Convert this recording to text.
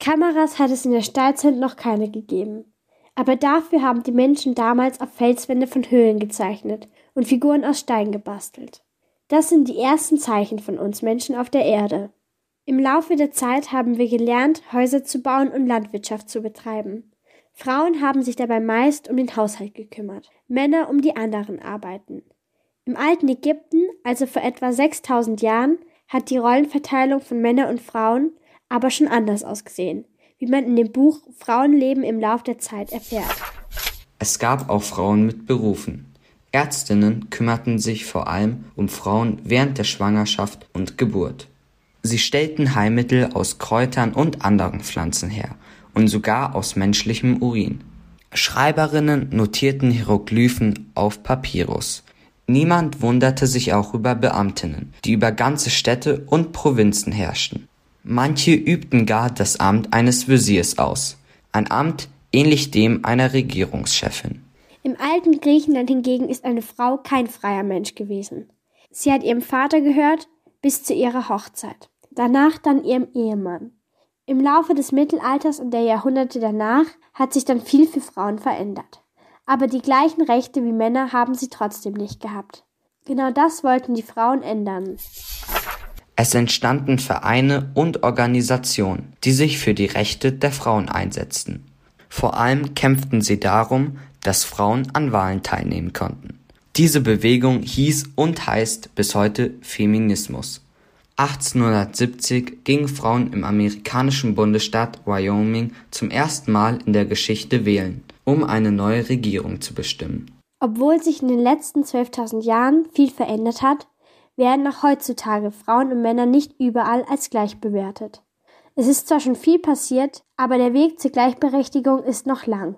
Kameras hat es in der Steinzeit noch keine gegeben. Aber dafür haben die Menschen damals auf Felswände von Höhlen gezeichnet und Figuren aus Stein gebastelt. Das sind die ersten Zeichen von uns Menschen auf der Erde. Im Laufe der Zeit haben wir gelernt, Häuser zu bauen und Landwirtschaft zu betreiben. Frauen haben sich dabei meist um den Haushalt gekümmert, Männer um die anderen Arbeiten. Im alten Ägypten, also vor etwa 6000 Jahren, hat die Rollenverteilung von Männern und Frauen aber schon anders ausgesehen, wie man in dem Buch Frauenleben im Lauf der Zeit erfährt. Es gab auch Frauen mit Berufen. Ärztinnen kümmerten sich vor allem um Frauen während der Schwangerschaft und Geburt. Sie stellten Heilmittel aus Kräutern und anderen Pflanzen her und sogar aus menschlichem Urin. Schreiberinnen notierten Hieroglyphen auf Papyrus. Niemand wunderte sich auch über Beamtinnen, die über ganze Städte und Provinzen herrschten. Manche übten gar das Amt eines Wesirs aus, ein Amt ähnlich dem einer Regierungschefin. Im alten Griechenland hingegen ist eine Frau kein freier Mensch gewesen. Sie hat ihrem Vater gehört bis zu ihrer Hochzeit, danach dann ihrem Ehemann. Im Laufe des Mittelalters und der Jahrhunderte danach hat sich dann viel für Frauen verändert. Aber die gleichen Rechte wie Männer haben sie trotzdem nicht gehabt. Genau das wollten die Frauen ändern. Es entstanden Vereine und Organisationen, die sich für die Rechte der Frauen einsetzten. Vor allem kämpften sie darum, dass Frauen an Wahlen teilnehmen konnten. Diese Bewegung hieß und heißt bis heute Feminismus. 1870 gingen Frauen im amerikanischen Bundesstaat Wyoming zum ersten Mal in der Geschichte wählen, um eine neue Regierung zu bestimmen. Obwohl sich in den letzten 12.000 Jahren viel verändert hat, werden auch heutzutage Frauen und Männer nicht überall als gleich bewertet. Es ist zwar schon viel passiert, aber der Weg zur Gleichberechtigung ist noch lang.